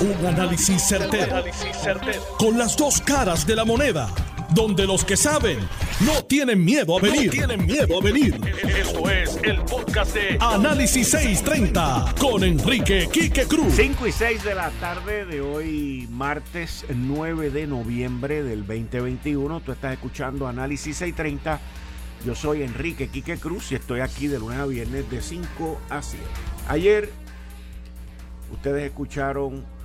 Un análisis certero, Con las dos caras de la moneda. Donde los que saben no tienen miedo a venir. tienen miedo a venir. Esto es el podcast de Análisis 630 con Enrique Quique Cruz. 5 y 6 de la tarde de hoy, martes 9 de noviembre del 2021. Tú estás escuchando Análisis 630. Yo soy Enrique Quique Cruz y estoy aquí de lunes a viernes de 5 a 7. Ayer ustedes escucharon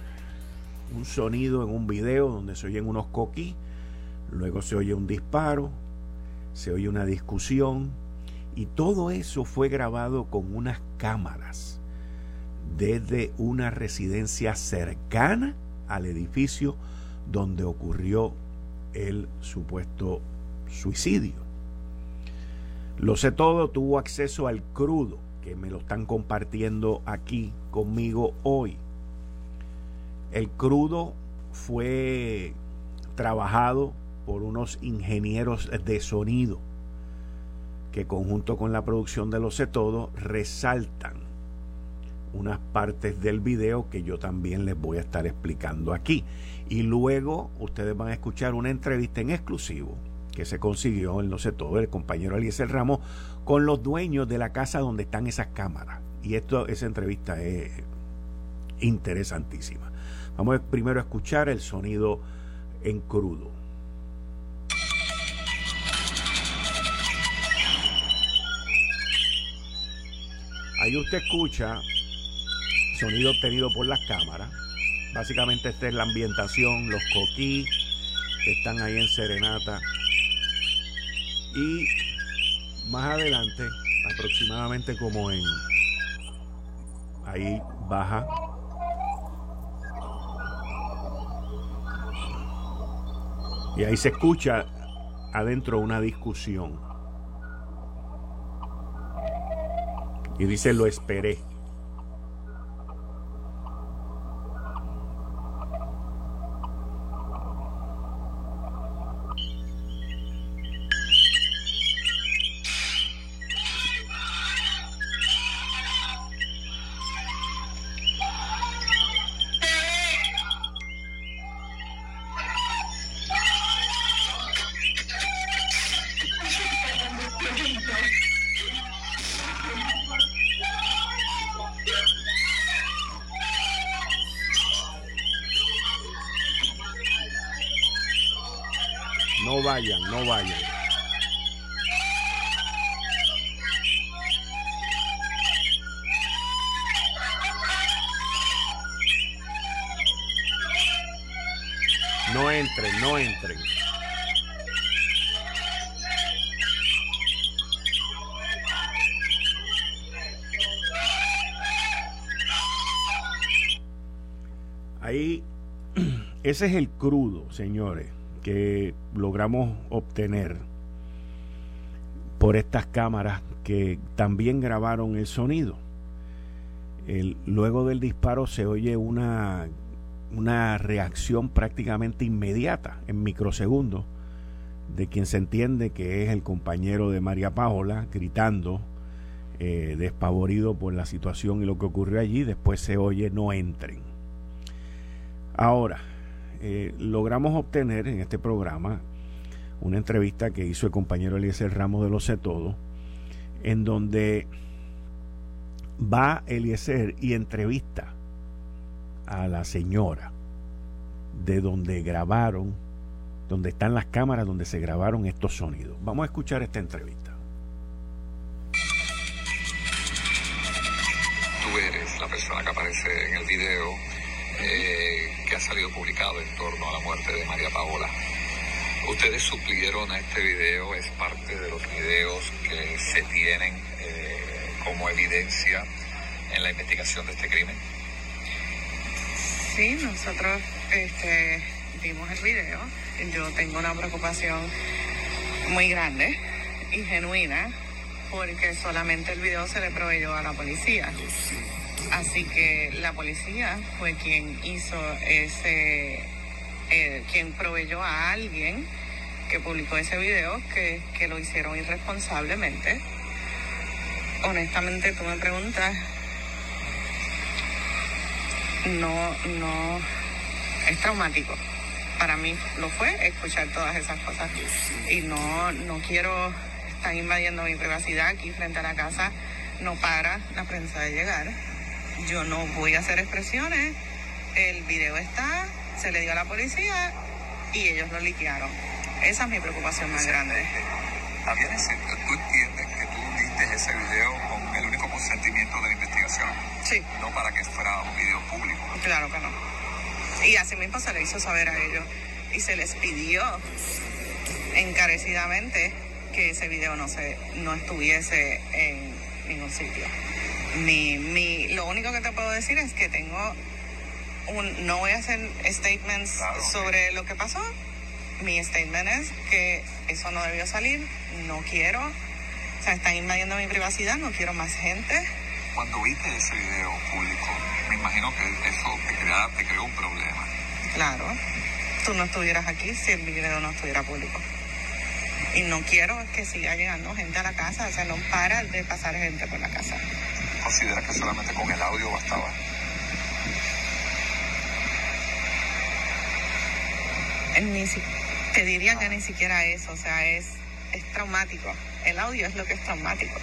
un sonido en un video donde se oyen unos coquis, luego se oye un disparo, se oye una discusión y todo eso fue grabado con unas cámaras desde una residencia cercana al edificio donde ocurrió el supuesto suicidio. Lo sé todo, tuvo acceso al crudo, que me lo están compartiendo aquí conmigo hoy. El crudo fue trabajado por unos ingenieros de sonido que conjunto con la producción de Lo sé todo resaltan unas partes del video que yo también les voy a estar explicando aquí. Y luego ustedes van a escuchar una entrevista en exclusivo que se consiguió en Lo sé el compañero Eliezer Ramos, con los dueños de la casa donde están esas cámaras. Y esto, esa entrevista es interesantísima. Vamos primero a escuchar el sonido en crudo. Ahí usted escucha sonido obtenido por las cámaras. Básicamente esta es la ambientación, los coquí que están ahí en serenata. Y más adelante, aproximadamente como en ahí baja Y ahí se escucha adentro una discusión. Y dice, lo esperé. Ese es el crudo, señores que logramos obtener por estas cámaras que también grabaron el sonido. luego del disparo se oye una, una reacción prácticamente inmediata, en microsegundos, de quien se entiende que es el compañero de María Paola, gritando, eh, despavorido por la situación y lo que ocurrió allí. Después se oye no entren. Ahora, eh, logramos obtener en este programa una entrevista que hizo el compañero Eliezer Ramos de Lo Sé Todo, en donde va Eliezer y entrevista a la señora de donde grabaron, donde están las cámaras donde se grabaron estos sonidos. Vamos a escuchar esta entrevista. Tú eres la persona que aparece en el video. Eh, que ha salido publicado en torno a la muerte de María Paola. Ustedes suplieron a este video, es parte de los videos que se tienen eh, como evidencia en la investigación de este crimen. Sí, nosotros este, vimos el video. Yo tengo una preocupación muy grande y genuina porque solamente el video se le proveyó a la policía. Así que la policía fue quien hizo ese, eh, quien proveyó a alguien que publicó ese video que, que lo hicieron irresponsablemente. Honestamente, tú me preguntas, no, no, es traumático. Para mí lo fue escuchar todas esas cosas y no, no quiero estar invadiendo mi privacidad aquí frente a la casa. No para la prensa de llegar. Yo no voy a hacer expresiones. El video está, se le dio a la policía y ellos lo liquearon. Esa es mi preocupación más grande. ¿tú entiendes que tú diste ese video con el único consentimiento de la investigación? Sí. No para que fuera un video público. Claro que no. Y así mismo se le hizo saber a ellos y se les pidió encarecidamente que ese video no se no estuviese en ningún sitio. Mi, mi, lo único que te puedo decir es que tengo un, no voy a hacer statements sobre lo que pasó. Mi statement es que eso no debió salir, no quiero, o sea, están invadiendo mi privacidad, no quiero más gente. Cuando viste ese video público, me imagino que eso te, te creó un problema. Claro, tú no estuvieras aquí si el video no estuviera público. Y no quiero que siga llegando gente a la casa, o sea, no para de pasar gente por la casa. ¿Consideras que solamente con el audio bastaba? Ni te diría que ni siquiera eso, o sea, es, es traumático. El audio es lo que es traumático.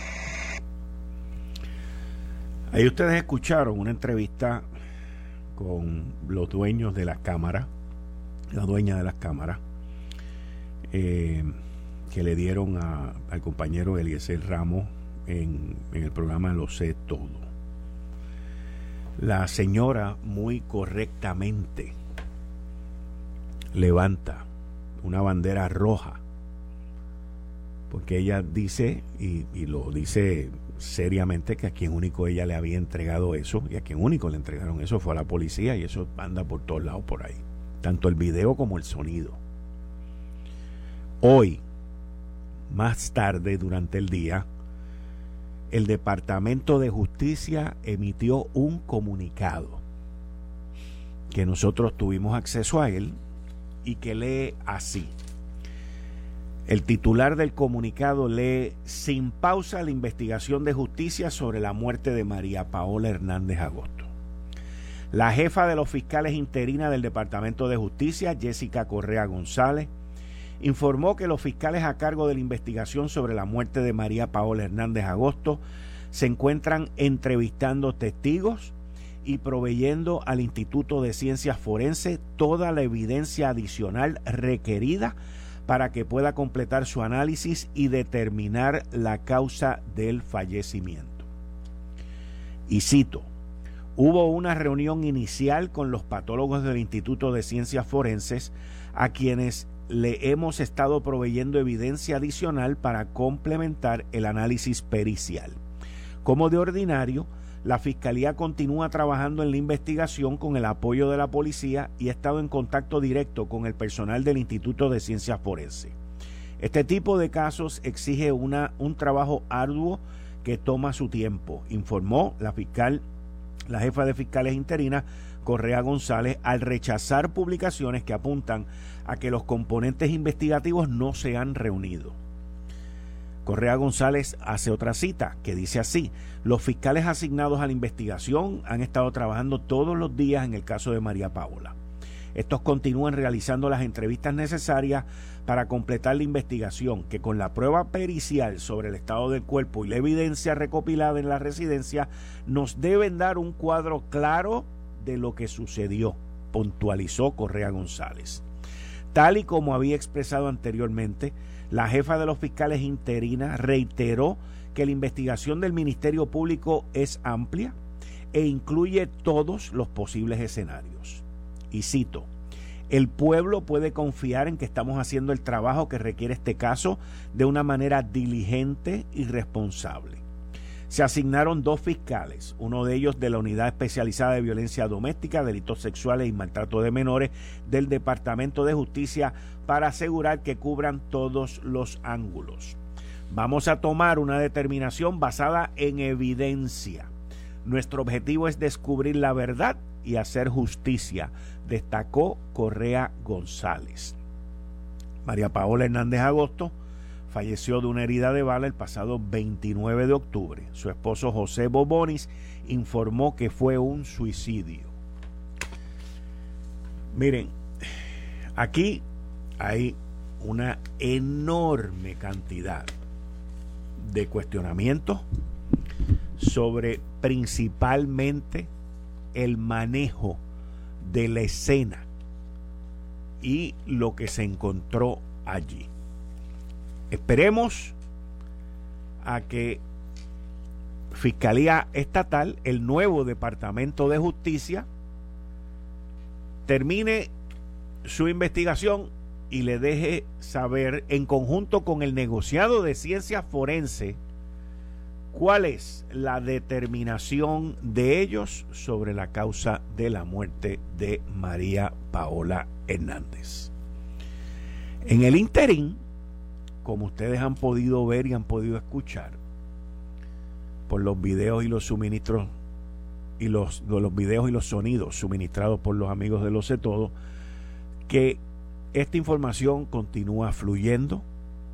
Ahí ustedes escucharon una entrevista con los dueños de las cámaras, la dueña de las cámaras, eh, que le dieron al compañero Eliezer Ramos en, el programa Lo sé todo. La señora muy correctamente levanta una bandera roja, porque ella dice, y, lo dice seriamente, que a quien único ella le había entregado eso, y a quien único le entregaron eso fue a la policía, y eso anda por todos lados por ahí, tanto el video como el sonido. Hoy, más tarde durante el día, el Departamento de Justicia emitió un comunicado que nosotros tuvimos acceso a él y que lee así. El titular del comunicado lee sin pausa la investigación de justicia sobre la muerte de María Paola Hernández Agosto. La jefa de los fiscales interina del Departamento de Justicia, Jessica Correa González, informó que los fiscales a cargo de la investigación sobre la muerte de María Paola Hernández Agosto se encuentran entrevistando testigos, y proveyendo al Instituto de Ciencias Forenses toda la evidencia adicional requerida para que pueda completar su análisis y determinar la causa del fallecimiento. Y cito, hubo una reunión inicial con los patólogos del Instituto de Ciencias Forenses a quienes le hemos estado proveyendo evidencia adicional para complementar el análisis pericial. Como de ordinario, la Fiscalía continúa trabajando en la investigación con el apoyo de la policía y ha estado en contacto directo con el personal del Instituto de Ciencias Forenses. Este tipo de casos exige una, un trabajo arduo que toma su tiempo, informó la fiscal, la jefa de fiscales interina, Correa González, al rechazar publicaciones que apuntan a que los componentes investigativos no se han reunido. Correa González hace otra cita que dice así, los fiscales asignados a la investigación han estado trabajando todos los días en el caso de María Paola. Estos continúan realizando las entrevistas necesarias para completar la investigación, que con la prueba pericial sobre el estado del cuerpo y la evidencia recopilada en la residencia nos deben dar un cuadro claro de lo que sucedió, puntualizó Correa González. Tal y como había expresado anteriormente, la jefa de los fiscales interina reiteró que la investigación del Ministerio Público es amplia e incluye todos los posibles escenarios. Y cito, el pueblo puede confiar en que estamos haciendo el trabajo que requiere este caso de una manera diligente y responsable se asignaron dos fiscales, uno de ellos de la Unidad Especializada de Violencia Doméstica, Delitos Sexuales y Maltrato de Menores del Departamento de Justicia para asegurar que cubran todos los ángulos. Vamos a tomar una determinación basada en evidencia. Nuestro objetivo es descubrir la verdad y hacer justicia, destacó Correa González. María Paola Hernández Agosto falleció de una herida de bala el pasado 29 de octubre. Su esposo José Bobonis informó que fue un suicidio. Miren, aquí hay una enorme cantidad de cuestionamientos sobre principalmente el manejo de la escena y lo que se encontró allí. Esperemos a que Fiscalía Estatal, el nuevo Departamento de Justicia, termine su investigación y le deje saber en conjunto con el negociado de ciencia forense cuál es la determinación de ellos sobre la causa de la muerte de María Paola Hernández. En el interín, como ustedes han podido ver y han podido escuchar, por los videos y los suministros y los, los videos y los sonidos suministrados por los amigos de Lo Sé Todo, que esta información continúa fluyendo,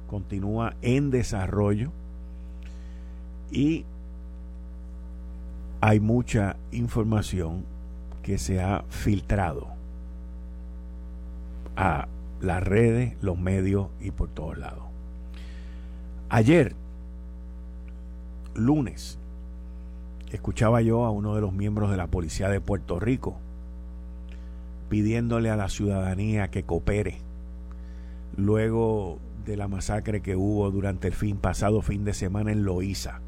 continúa en desarrollo y hay mucha información que se ha filtrado a las redes, los medios y por todos lados. Ayer lunes escuchaba yo a uno de los miembros de la Policía de Puerto Rico pidiéndole a la ciudadanía que coopere luego de la masacre que hubo durante el fin pasado fin de semana en Loíza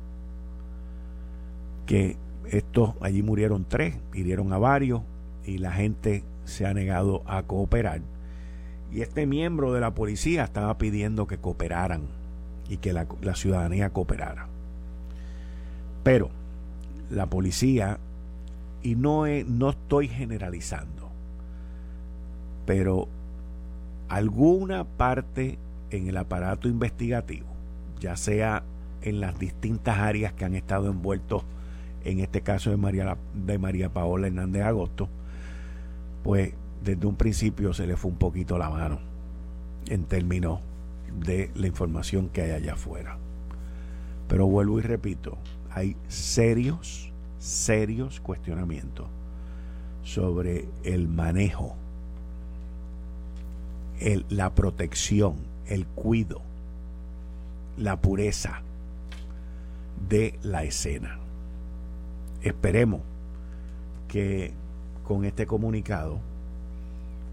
que estos allí murieron tres hirieron a varios y la gente se ha negado a cooperar. Y este miembro de la policía estaba pidiendo que cooperaran y que la, ciudadanía cooperara. Pero la policía, y no, no estoy generalizando, pero alguna parte en el aparato investigativo, ya sea en las distintas áreas que han estado envueltos en este caso de María, de María Paola Hernández Agosto, pues desde un principio se le fue un poquito la mano en términos de la información que hay allá afuera. Pero vuelvo y repito, hay serios, serios cuestionamientos sobre el manejo, la protección, el cuido, la pureza de la escena. Esperemos que con este comunicado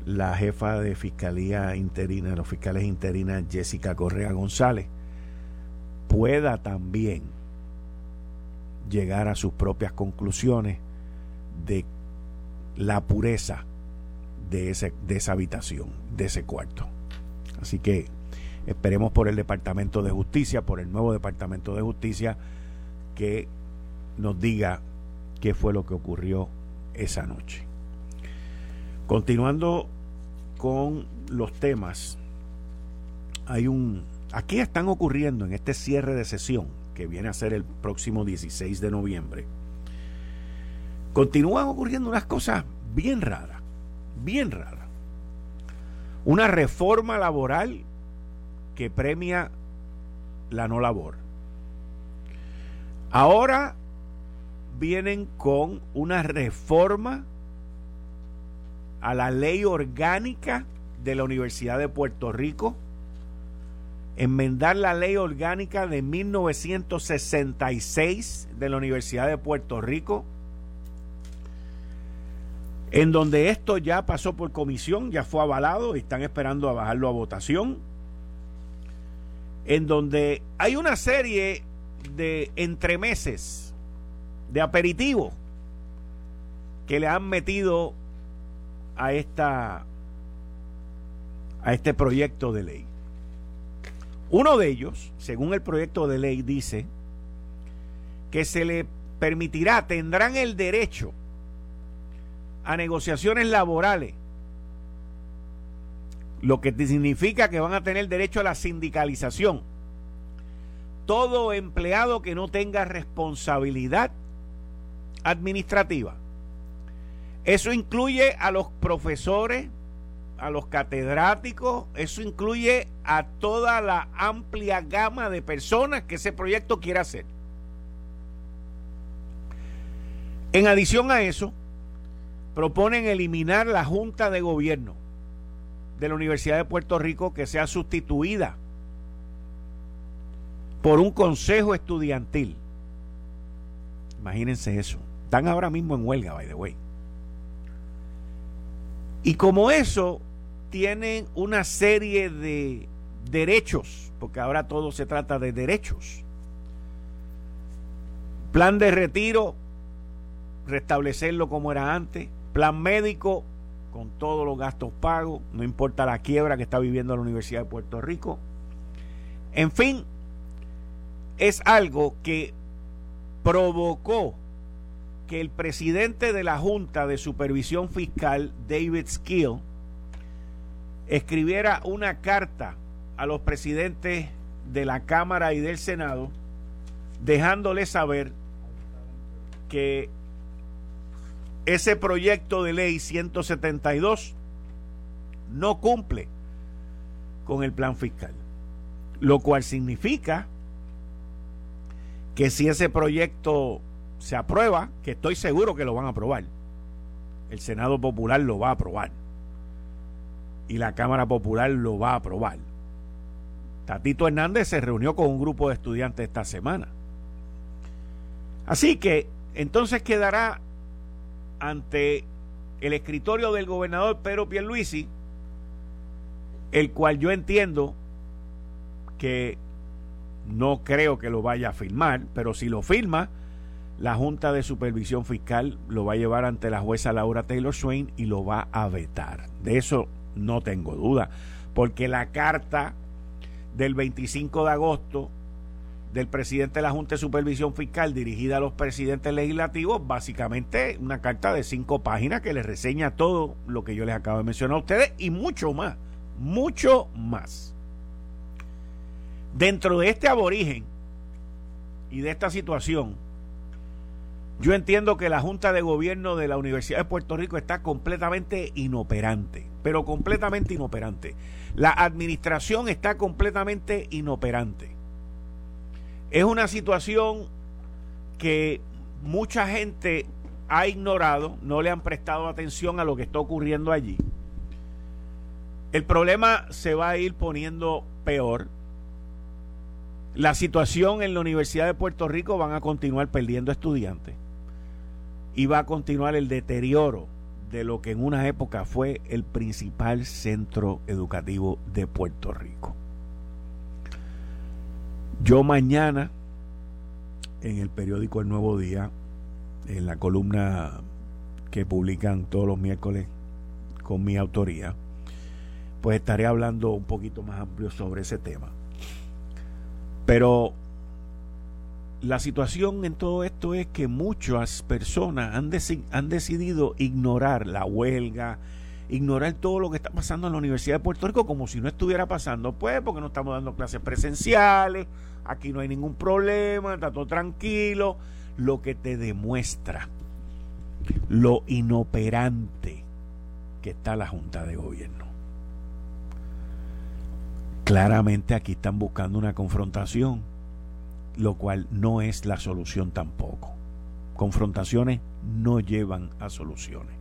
la jefa de Fiscalía Interina, los fiscales interinas Jessica Correa González, pueda también llegar a sus propias conclusiones de la pureza de, ese, de esa habitación, de ese cuarto. Así que esperemos por el Departamento de Justicia, por el nuevo Departamento de Justicia, que nos diga qué fue lo que ocurrió esa noche. Continuando con los temas, hay un... Aquí están ocurriendo en este cierre de sesión que viene a ser el próximo 16 de noviembre, continúan ocurriendo unas cosas bien raras, bien raras. Una reforma laboral que premia la no labor. Ahora vienen con una reforma a la ley orgánica de la Universidad de Puerto Rico enmendar la ley orgánica de 1966 de la Universidad de Puerto Rico, en donde esto ya pasó por comisión, ya fue avalado y están esperando a bajarlo a votación, en donde hay una serie de entremeses, de aperitivos, que le han metido a esta a este proyecto de ley. Uno de ellos, según el proyecto de ley, dice que se le permitirá, tendrán el derecho a negociaciones laborales, lo que significa que van a tener derecho a la sindicalización. Todo empleado que no tenga responsabilidad administrativa. Eso incluye a los profesores, a los catedráticos, eso incluye a toda la amplia gama de personas que ese proyecto quiere hacer. En adición a eso, proponen eliminar la Junta de Gobierno de la Universidad de Puerto Rico que sea sustituida por un consejo estudiantil. Imagínense eso. Están ahora mismo en huelga, by the way. Y como eso, tienen una serie de derechos, porque ahora todo se trata de derechos. Plan de retiro, restablecerlo como era antes. Plan médico, con todos los gastos pagos, no importa la quiebra que está viviendo la Universidad de Puerto Rico. En fin, es algo que provocó que el presidente de la Junta de Supervisión Fiscal, David Skill, escribiera una carta a los presidentes de la Cámara y del Senado, dejándole saber que ese proyecto de ley 172 no cumple con el plan fiscal, lo cual significa que si ese proyecto se aprueba, que estoy seguro que lo van a aprobar, el Senado Popular lo va a aprobar y la Cámara Popular lo va a aprobar. Tatito Hernández se reunió con un grupo de estudiantes esta semana. Así que entonces quedará ante el escritorio del gobernador Pedro Pierluisi, el cual yo entiendo que no creo que lo vaya a firmar, pero si lo firma, la Junta de Supervisión Fiscal lo va a llevar ante la jueza Laura Taylor Swain y lo va a vetar. De eso no tengo duda, porque la carta del 25 de agosto del presidente de la Junta de Supervisión Fiscal dirigida a los presidentes legislativos, básicamente una carta de cinco páginas que les reseña todo lo que yo les acabo de mencionar a ustedes y mucho más, mucho más. Dentro de este aborigen y de esta situación, yo entiendo que la Junta de Gobierno de la Universidad de Puerto Rico está completamente inoperante, pero completamente inoperante. La administración está completamente inoperante. Es una situación que mucha gente ha ignorado, no le han prestado atención a lo que está ocurriendo allí. El problema se va a ir poniendo peor. La situación en la Universidad de Puerto Rico van a continuar perdiendo estudiantes y va a continuar el deterioro de lo que en una época fue el principal centro educativo de Puerto Rico. Yo mañana, en el periódico El Nuevo Día, en la columna que publican todos los miércoles con mi autoría, pues estaré hablando un poquito más amplio sobre ese tema. Pero la situación en todo esto es que muchas personas han, han decidido ignorar la huelga, ignorar todo lo que está pasando en la Universidad de Puerto Rico como si no estuviera pasando, pues porque no estamos dando clases presenciales, aquí no hay ningún problema, está todo tranquilo, lo que te demuestra lo inoperante que está la Junta de Gobierno. Claramente aquí están buscando una confrontación lo cual no es la solución tampoco. Confrontaciones no llevan a soluciones.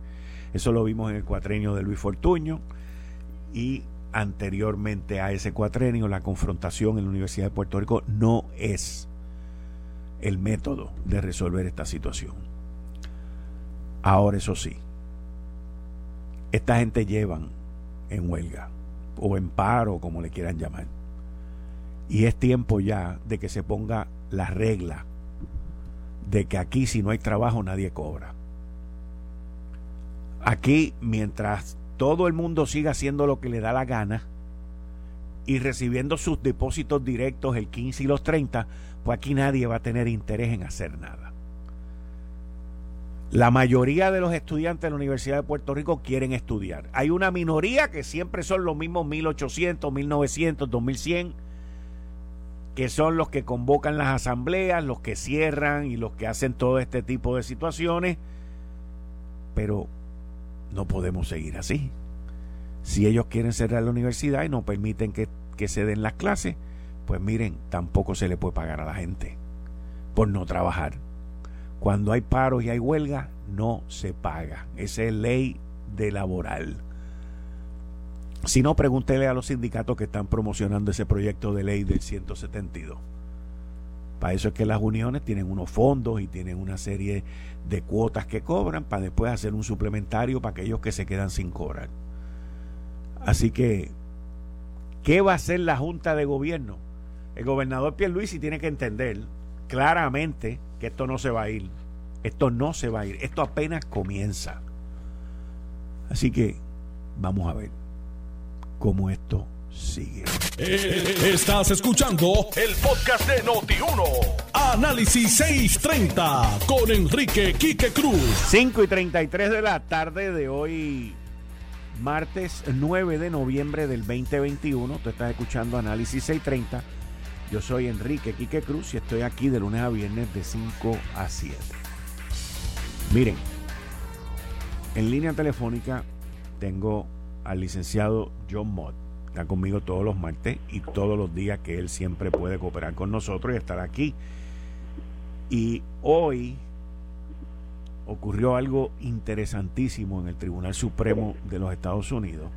Eso lo vimos en el cuatrenio de Luis Fortuño y anteriormente a ese cuatrenio la confrontación en la Universidad de Puerto Rico no es el método de resolver esta situación. Ahora eso sí, esta gente llevan en huelga o en paro, como le quieran llamar y es tiempo ya de que se ponga la regla de que aquí si no hay trabajo nadie cobra. Aquí mientras todo el mundo siga haciendo lo que le da la gana y recibiendo sus depósitos directos el 15 y los 30, pues aquí nadie va a tener interés en hacer nada. La mayoría de los estudiantes de la Universidad de Puerto Rico quieren estudiar. Hay una minoría que siempre son los mismos 1800, 1900, 2100 que son los que convocan las asambleas, los que cierran y los que hacen todo este tipo de situaciones. Pero no podemos seguir así. Si ellos quieren cerrar la universidad y no permiten que, que se den las clases, pues miren, tampoco se le puede pagar a la gente por no trabajar. Cuando hay paros y hay huelga, no se paga. Esa es ley de laboral. Si no, pregúntele a los sindicatos que están promocionando ese proyecto de ley del 172. Para eso es que las uniones tienen unos fondos y tienen una serie de cuotas que cobran para después hacer un suplementario para aquellos que se quedan sin cobrar. Así que, ¿qué va a hacer la Junta de Gobierno? El gobernador Pierluisi tiene que entender claramente que esto no se va a ir. Esto no se va a ir. Esto apenas comienza. Así que vamos a ver cómo esto sigue. Eh, estás escuchando el podcast de Noti1. Análisis 630 con Enrique Quique Cruz. 5 y 33 de la tarde de hoy, martes 9 de noviembre del 2021. Tú estás escuchando Análisis 630. Yo soy Enrique Quique Cruz y estoy aquí de lunes a viernes de 5 a 7. Miren, en línea telefónica tengo al licenciado John Mott. Está conmigo todos los martes y todos los días que él siempre puede cooperar con nosotros y estar aquí. Y hoy ocurrió algo interesantísimo en el Tribunal Supremo de los Estados Unidos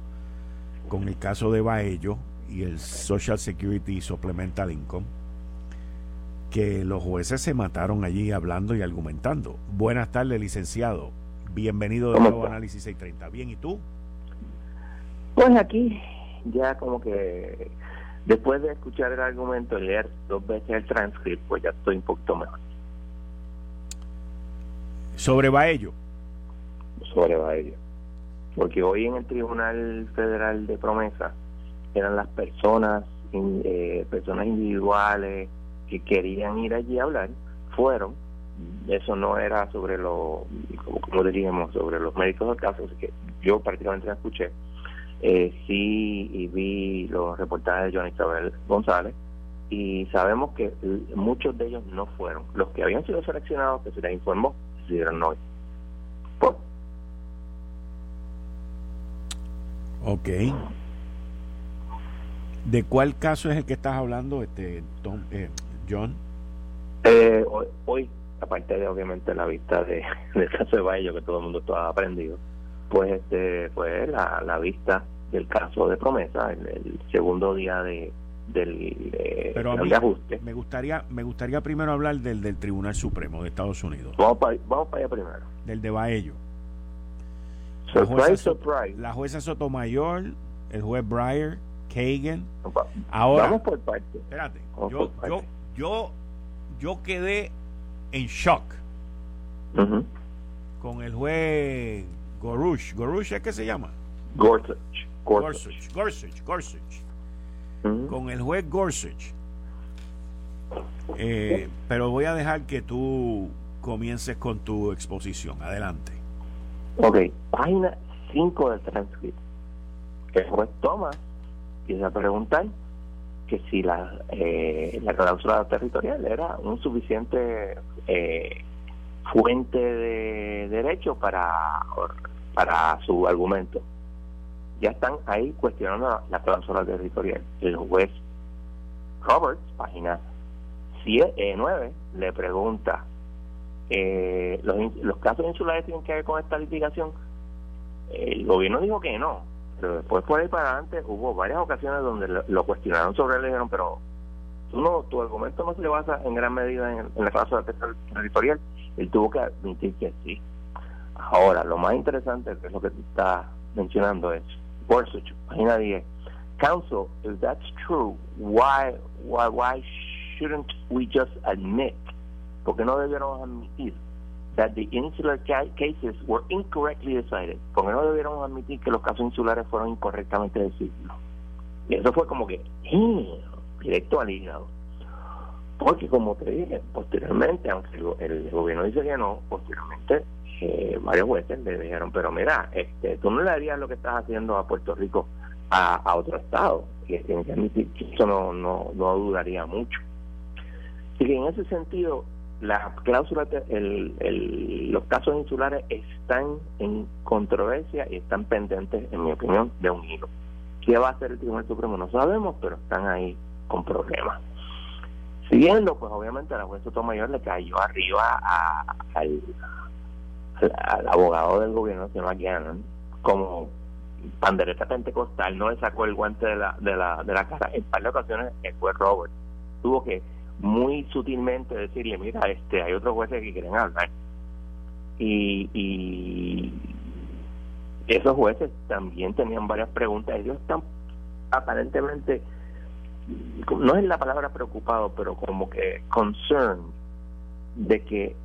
con el caso de Baello y el Social Security Supplemental Income, que los jueces se mataron allí hablando y argumentando. Buenas tardes, licenciado. Bienvenido de nuevo a Análisis 630. Bien, ¿y tú? Pues aquí ya como que después de escuchar el argumento y leer dos veces el transcript, pues ya estoy un poquito mejor. ¿Sobre Baello? Sobre Baello. Porque hoy en el Tribunal Federal de Promesa eran las personas, eh, personas individuales que querían ir allí a hablar, fueron. Eso no era sobre lo, como, diríamos, sobre los médicos del caso, así que yo prácticamente la escuché eh, sí y vi los reportajes de Johnny Isabel González y sabemos que muchos de ellos no fueron. Los que habían sido seleccionados, que se les informó, decidieron no ir. Ok. ¿De cuál caso es el que estás hablando, este Tom, eh, John? Eh, hoy, aparte de obviamente la vista de, del caso de Baello, que todo el mundo estaba aprendido, pues este fue la, la vista del caso de promesa, el, segundo día de del ajuste. Me gustaría, me gustaría primero hablar del del Tribunal Supremo de Estados Unidos. Vamos para, vamos para allá primero. Del de Baello. Surprise, surprise. La jueza Sotomayor, el juez Breyer, Kagan. Ahora, vamos por parte. Espérate. Yo, yo, yo, yo quedé en shock con el juez Gorush. ¿Gorush es que se llama? Gorsuch. Gorsuch. Gorsuch. Gorsuch. Con el juez Gorsuch. Eh, pero voy a dejar que tú comiences con tu exposición. Adelante. Ok, página 5 del transcript. El juez Thomas empieza a preguntar que si la, eh, la cláusula territorial era un suficiente eh, fuente de derecho para, para su argumento. Ya están ahí cuestionando la, cláusula territorial. El juez Roberts, página 9, eh, le pregunta, eh, los, ¿los casos insulares tienen que ver con esta litigación? El gobierno dijo que no, pero después por ahí para adelante hubo varias ocasiones donde lo, cuestionaron sobre él y dijeron, pero tú no, tu argumento no se le basa en gran medida en, la cláusula territorial él tuvo que admitir que sí. Ahora, lo más interesante, es lo que tú estás mencionando, es Gorsuch, página 10. Counsel, if that's true, why, why, why shouldn't we just admit, porque no debieron admitir, that the insular cases were incorrectly decided, porque no debieron admitir que los casos insulares fueron incorrectamente decididos. Y eso fue como que, directo al hígado. Porque como te dije, posteriormente, aunque el, gobierno dice que no, posteriormente eh, varios jueces le dijeron, pero mira, este, tú no le harías lo que estás haciendo a Puerto Rico a, otro estado. Y que eso no, no, no dudaría mucho. Y que en ese sentido, la cláusula, el, los casos insulares están en controversia y están pendientes, en mi opinión, de un hilo. ¿Qué va a hacer el Tribunal Supremo? No sabemos, pero están ahí con problemas Siguiendo, pues obviamente la juez Sotomayor le cayó arriba a, al, abogado del gobierno, se llama Gannon, como pandereta pentecostal, no le sacó el guante de la, de la, de la cara. En par de ocasiones el juez Robert tuvo que muy sutilmente decirle, mira, este hay otros jueces que quieren hablar. Y, y esos jueces también tenían varias preguntas. Ellos están aparentemente, no es la palabra preocupado, pero como que concerned de que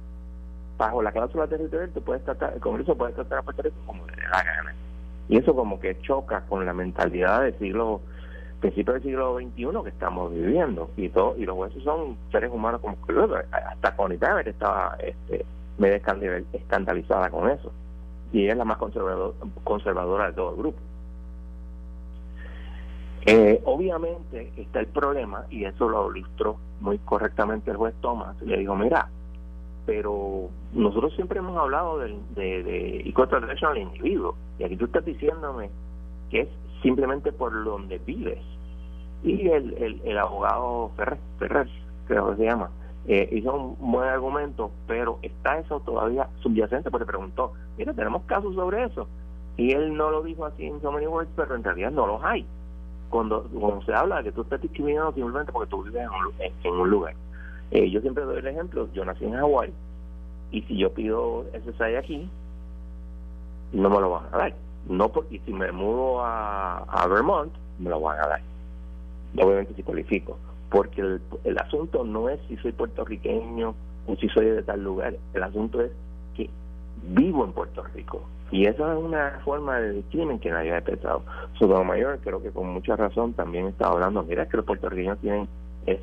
bajo la cláusula territorial tú puedes tratar, el Congreso puede tratar a Puerto Rico como le dé la gana. Y eso como que choca con la mentalidad del siglo, principio del siglo XXI que estamos viviendo. Y todo, y los jueces son seres humanos como hasta Barrett estaba este, medio escandalizada con eso. Y ella es la más conservadora de todo el grupo. Eh, obviamente está el problema, y eso lo ilustró muy correctamente el juez Thomas, le dijo, mira, pero nosotros siempre hemos hablado de, de, de protection al individuo, y aquí tú estás diciéndome que es simplemente por donde vives. Y el, el, abogado Ferrer, Ferrer, creo que se llama, eh, hizo un buen argumento, pero está eso todavía subyacente, porque preguntó, mira, tenemos casos sobre eso. Y él no lo dijo así en so many words, pero en realidad no los hay cuando, cuando se habla de que tú estás discriminado simplemente porque tú vives en un, lugar. Eh, yo siempre doy el ejemplo, yo nací en Hawái y si yo pido SSI aquí, no me lo van a dar. No porque si me mudo a, Vermont, me lo van a dar. Obviamente si cualifico. Porque el, el asunto no es si soy puertorriqueño o si soy de tal lugar. El asunto es que vivo en Puerto Rico y esa es una forma de crimen que nadie ha pensado. Mayor creo que con mucha razón también está hablando, mira, que los puertorriqueños tienen,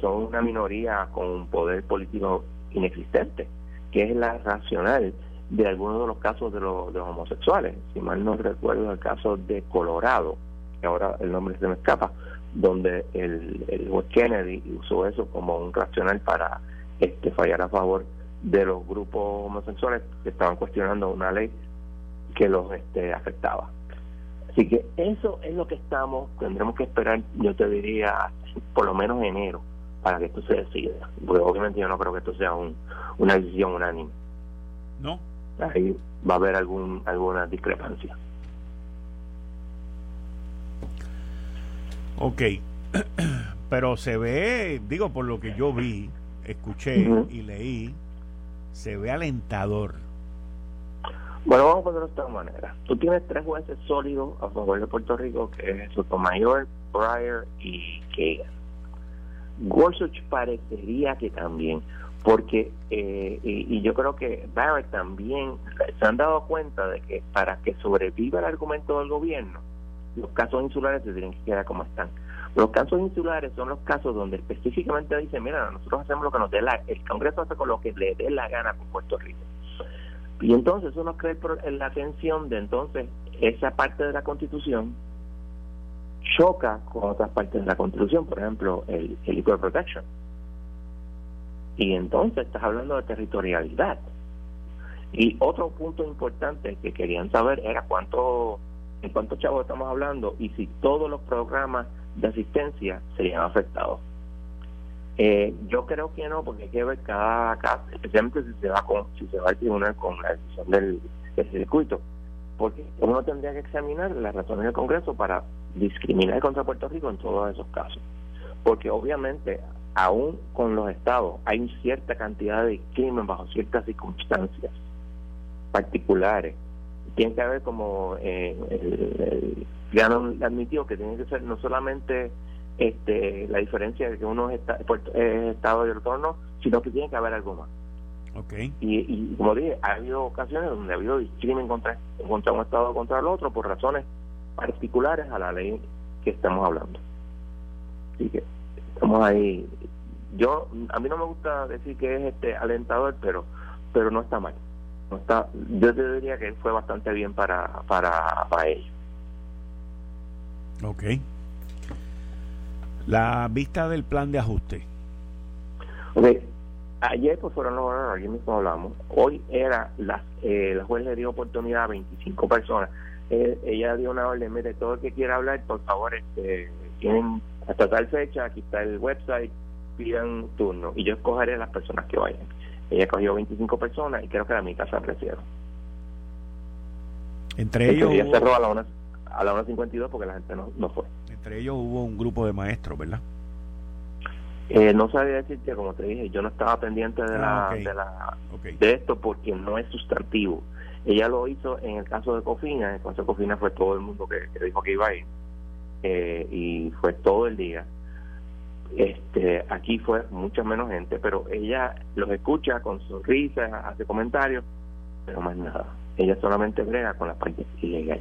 son una minoría con un poder político inexistente, que es la racional de algunos de los casos de los, homosexuales. Si mal no recuerdo el caso de Colorado, que ahora el nombre se me escapa, donde el, el Kennedy usó eso como un racional para este fallar a favor de los grupos homosexuales que estaban cuestionando una ley que los este, afectaba. Así que eso es lo que estamos, tendremos que esperar, yo te diría, por lo menos enero, para que esto se decida. Porque obviamente yo no creo que esto sea un, una decisión unánime. ¿No? Ahí va a haber algún, alguna discrepancia. Ok, pero se ve, digo, por lo que yo vi, escuché y leí, se ve alentador bueno, vamos a ponerlo de esta manera. Tú tienes tres jueces sólidos a favor de Puerto Rico, que es Sotomayor, Breyer y Kagan. Gorsuch parecería que también, porque, eh, y, yo creo que Barrett también se han dado cuenta de que para que sobreviva el argumento del gobierno, los casos insulares se tienen que quedar como están. Los casos insulares son los casos donde específicamente dice, mira, nosotros hacemos lo que nos dé la, el Congreso hace con lo que le dé la gana con Puerto Rico. Y entonces eso nos crea la atención de entonces esa parte de la Constitución choca con otras partes de la Constitución, por ejemplo, el, el Equal Protection. Y entonces estás hablando de territorialidad. Y otro punto importante que querían saber era cuánto, en cuántos chavos estamos hablando y si todos los programas de asistencia serían afectados. Eh, yo creo que no, porque hay que ver cada caso, especialmente si se va con, si se va al tribunal con la decisión del, circuito, porque uno tendría que examinar las razones del Congreso para discriminar contra Puerto Rico en todos esos casos, porque obviamente aún con los estados hay cierta cantidad de crimen bajo ciertas circunstancias particulares. Tiene que haber como eh, el, el, admitió que tiene que ser no solamente este, la diferencia de que uno es, estado de retorno, sino que tiene que haber algo más. Okay. Y, como dije, ha habido ocasiones donde ha habido discrimen contra, contra un estado contra el otro por razones particulares a la ley que estamos hablando. Así que estamos ahí. Yo a mí no me gusta decir que es este alentador, pero pero no está mal. No está. Yo te diría que fue bastante bien para para para ellos. Okay. La vista del plan de ajuste. Ayer pues fueron los honorarios, ayer mismo hablamos. Hoy era, la, eh, la juez le dio oportunidad a 25 personas. Eh, ella dio una orden, mire, todo el que quiera hablar, por favor, este, tienen hasta tal fecha, aquí está el website, pidan turno y yo escogeré las personas que vayan. Ella cogió 25 personas y creo que a mi casa ofrecieron. Entre ellos. Ella cerró a la 1.52 a la 1.52 porque la gente no, no fue. Entre ellos hubo un grupo de maestros, ¿verdad? Eh, no sabía decirte, como te dije, yo no estaba pendiente de, la, ah, de, la, de esto porque no es sustantivo. Ella lo hizo en el caso de Cofina, en el caso de Cofina fue todo el mundo que, dijo que iba a ir eh, y fue todo el día. Este, aquí fue mucha menos gente, pero ella los escucha con sonrisas, hace comentarios, pero más nada. Ella solamente brega con la parte ilegal.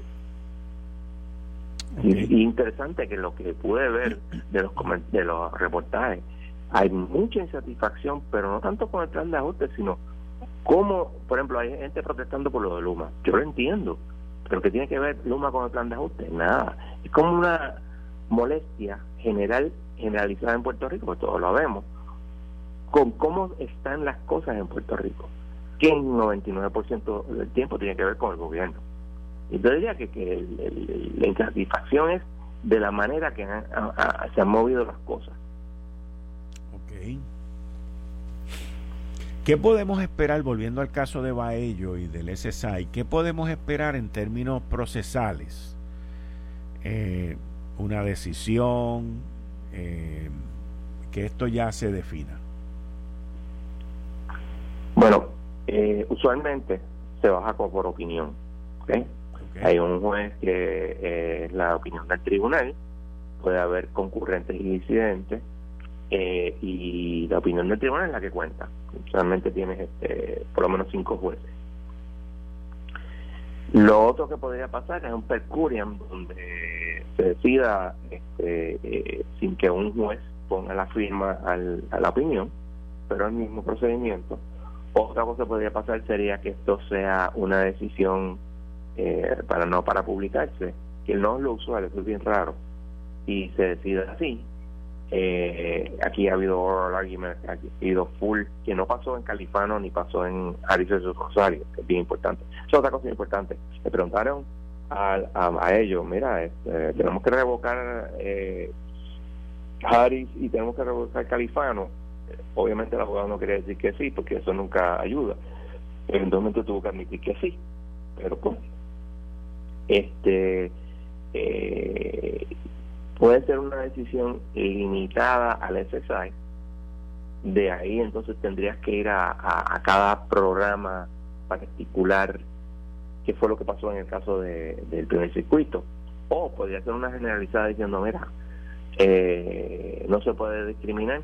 Y, interesante que lo que pude ver de los de los reportajes, hay mucha insatisfacción, pero no tanto con el plan de ajuste, sino como, por ejemplo, hay gente protestando por lo de Luma. Yo lo entiendo, pero ¿qué tiene que ver Luma con el plan de ajuste? Nada. Es como una molestia general generalizada en Puerto Rico, todos lo vemos, con cómo están las cosas en Puerto Rico, que en 99% del tiempo tiene que ver con el gobierno. Yo diría que, que la insatisfacción es de la manera que se han movido las cosas. Ok. ¿Qué podemos esperar, volviendo al caso de Baello y del SSI, qué podemos esperar en términos procesales? Eh, una decisión, eh, que esto ya se defina? Bueno, eh, usualmente se baja por opinión. Hay un juez que es la opinión del tribunal, puede haber concurrentes y disidentes, eh, y la opinión del tribunal es la que cuenta. Usualmente tienes este, por lo menos cinco jueces. Lo otro que podría pasar es un percuriam donde se decida este, eh, sin que un juez ponga la firma al, a la opinión, pero el mismo procedimiento. Otra cosa que podría pasar sería que esto sea una decisión eh, para no para publicarse, que no es lo usual, eso es bien raro, y se decida así, eh, aquí ha habido oral argument, ha habido full, que no pasó en Califano ni pasó en Harris Rosario, que es bien importante. es otra cosa importante. Le preguntaron a, a, ellos, mira, este, tenemos que revocar eh, Harris y tenemos que revocar Califano. Obviamente el abogado no quería decir que sí, porque eso nunca ayuda. Eventualmente tuvo que admitir que sí, pero pues, este, eh, puede ser una decisión limitada al SSI. De ahí entonces tendrías que ir a, cada programa particular, que fue lo que pasó en el caso de, del primer circuito. O podría ser una generalizada diciendo, mira, eh, no se puede discriminar,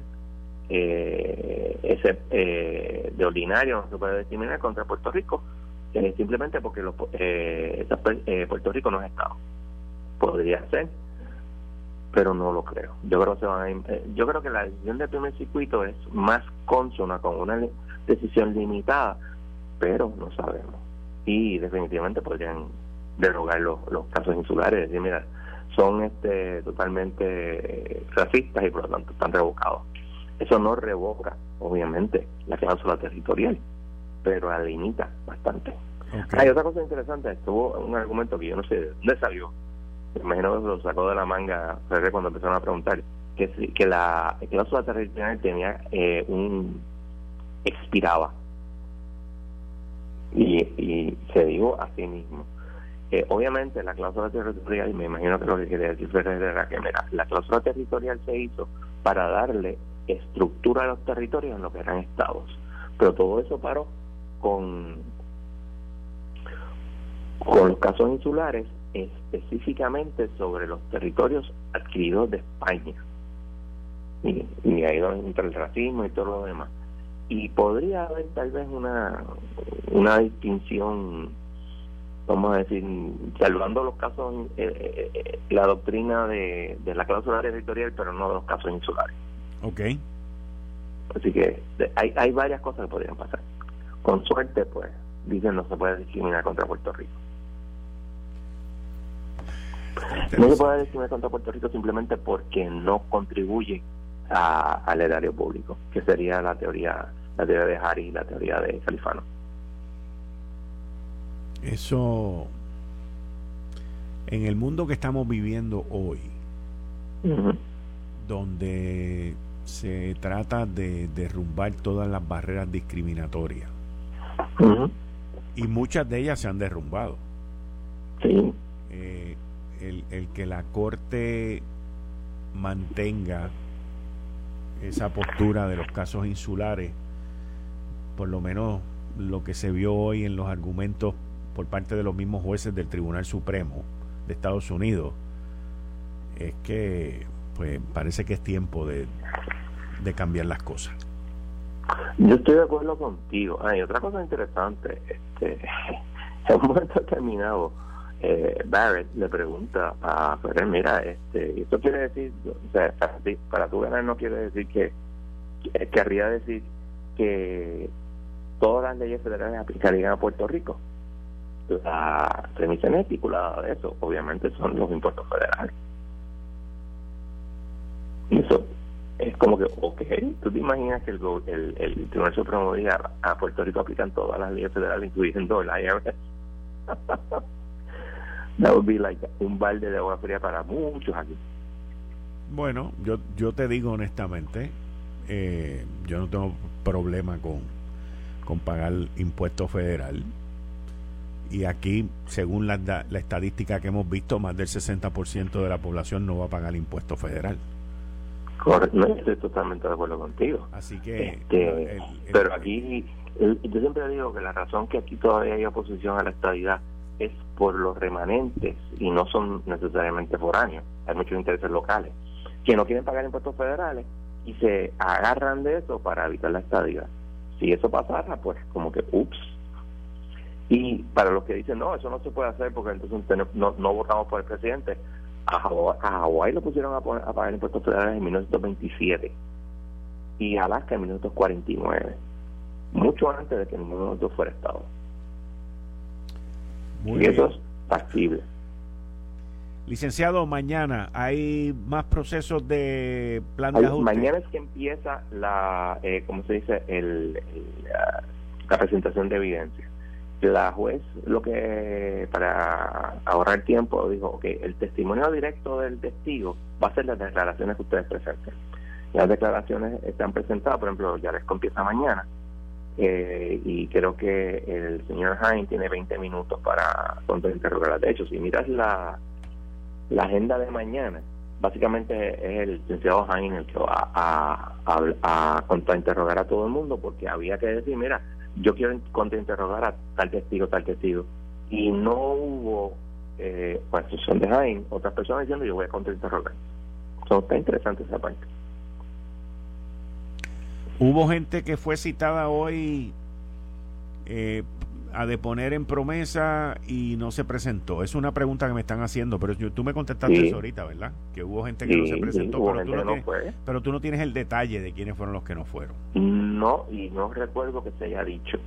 eh, ese, eh, de ordinario no se puede discriminar contra Puerto Rico, simplemente porque los, Puerto Rico no es Estado. Podría ser pero no lo creo. Yo creo que eh, yo creo que la decisión del primer circuito es más consona con una decisión limitada, pero no sabemos. Y definitivamente podrían derogar los, casos insulares, decir, mira, son este totalmente racistas y por lo tanto están revocados. Eso no revoca, obviamente, la cláusula territorial, pero la limita bastante. Hay otra cosa interesante, estuvo un argumento que yo no sé de dónde salió, imagino que lo sacó de la manga cuando empezaron a preguntar, que, que la cláusula territorial tenía eh, un expiraba. Y, y se dijo a sí mismo. Eh, obviamente la cláusula territorial, me imagino que lo que quería decir Ferrer era que mira, la cláusula territorial se hizo para darle estructura a los territorios en lo que eran estados. Pero todo eso paró con, con los casos insulares específicamente sobre los territorios adquiridos de España. Y, y ahí donde entra el racismo y todo lo demás. Y podría haber tal vez una, una distinción, vamos a decir, salvando los casos, eh, eh, eh, la doctrina de, de la cláusula territorial, pero no de los casos insulares. Ok. Así que hay, hay varias cosas que podrían pasar. Con suerte, pues, dicen no se puede discriminar contra Puerto Rico. No se puede decir contra Puerto Rico simplemente porque no contribuye al erario público, que sería la teoría, la teoría de Harry y la teoría de Califano. Eso, en el mundo que estamos viviendo hoy, donde se trata de derrumbar todas las barreras discriminatorias. Y muchas de ellas se han derrumbado. Sí. Eh, el, el que la Corte mantenga esa postura de los casos insulares, por lo menos lo que se vio hoy en los argumentos por parte de los mismos jueces del Tribunal Supremo de Estados Unidos, es que pues parece que es tiempo de, de cambiar las cosas. Yo estoy de acuerdo contigo. Hay otra cosa interesante, este, en un momento determinado, eh, Barrett le pregunta a Ferrer, mira, este, esto quiere decir, o sea, para, ti, para tu ganar no quiere decir que, querría decir que todas las leyes federales aplicarían a Puerto Rico. La premisa inespeculada de eso, obviamente, son los impuestos federales. Y eso es como que, ok, tú te imaginas que el, el, el Tribunal Supremo diga a Puerto Rico aplican todas las leyes federales, incluyendo el IRS. That would be like un balde de agua fría para muchos aquí. Bueno, yo, yo te digo honestamente, eh, yo no tengo problema con, con pagar impuesto federal. Y aquí, según la, la estadística que hemos visto, más del 60% de la población no va a pagar impuesto federal. Correcto, estoy totalmente de acuerdo contigo. Así que. Este, pero aquí, yo siempre digo que la razón que aquí todavía hay oposición a la estabilidad es por los remanentes y no son necesariamente foráneos. Hay muchos intereses locales que no quieren pagar impuestos federales y se agarran de eso para evitar la estabilidad. Si eso pasara, pues como que, ups. Y para los que dicen, no, eso no se puede hacer porque entonces no, no votamos por el presidente, a Hawái, lo pusieron a, a pagar impuestos federales en 1927 y Alaska en 1949, mucho antes de que ninguno de fuera Estado. y eso es factible. Licenciado, mañana hay más procesos de plan de ajuste. Mañana es que empieza la, eh, ¿cómo se dice? El, la presentación de evidencia la juez lo que para ahorrar tiempo dijo ok el testimonio directo del testigo va a ser las declaraciones que ustedes presenten las declaraciones están presentadas por ejemplo ya les empieza mañana eh, y creo que el señor Hine tiene 20 minutos para contrainterrogar de hecho si miras la la agenda de mañana básicamente es el licenciado Hine el que va a, a, a contrainterrogar a todo el mundo porque había que decir mira yo quiero contrainterrogar a tal testigo, tal testigo. Y no hubo, eh, pues son de Jaime, otras personas diciendo yo voy a contrainterrogar. So, está interesante esa parte. Hubo gente que fue citada hoy eh, a deponer en promesa y no se presentó? Es una pregunta que me están haciendo, pero tú me contestaste eso ahorita, ¿verdad? Que hubo gente que no se presentó, pero, tú no tienes, pero tú no tienes el detalle de quiénes fueron los que no fueron. No, y no recuerdo que se haya dicho.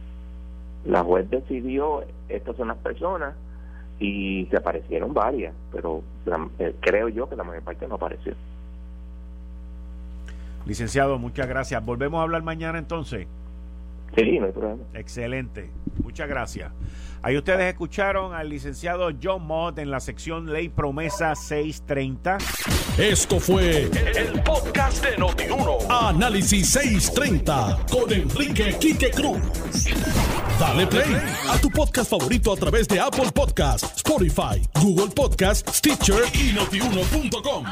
La juez decidió, estas son las personas, y se aparecieron varias, pero eh, creo yo que la mayor parte no apareció. Licenciado, muchas gracias. Volvemos a hablar mañana entonces. Sí, no hay problema. Excelente. Muchas gracias. Ahí ustedes escucharon al licenciado John Mott en la sección Ley Promesa 630. Esto fue el, podcast de Notiuno. Análisis 630 con Enrique Quique Cruz. Dale play a tu podcast favorito a través de Apple Podcasts, Spotify, Google Podcasts, Stitcher y notiuno.com.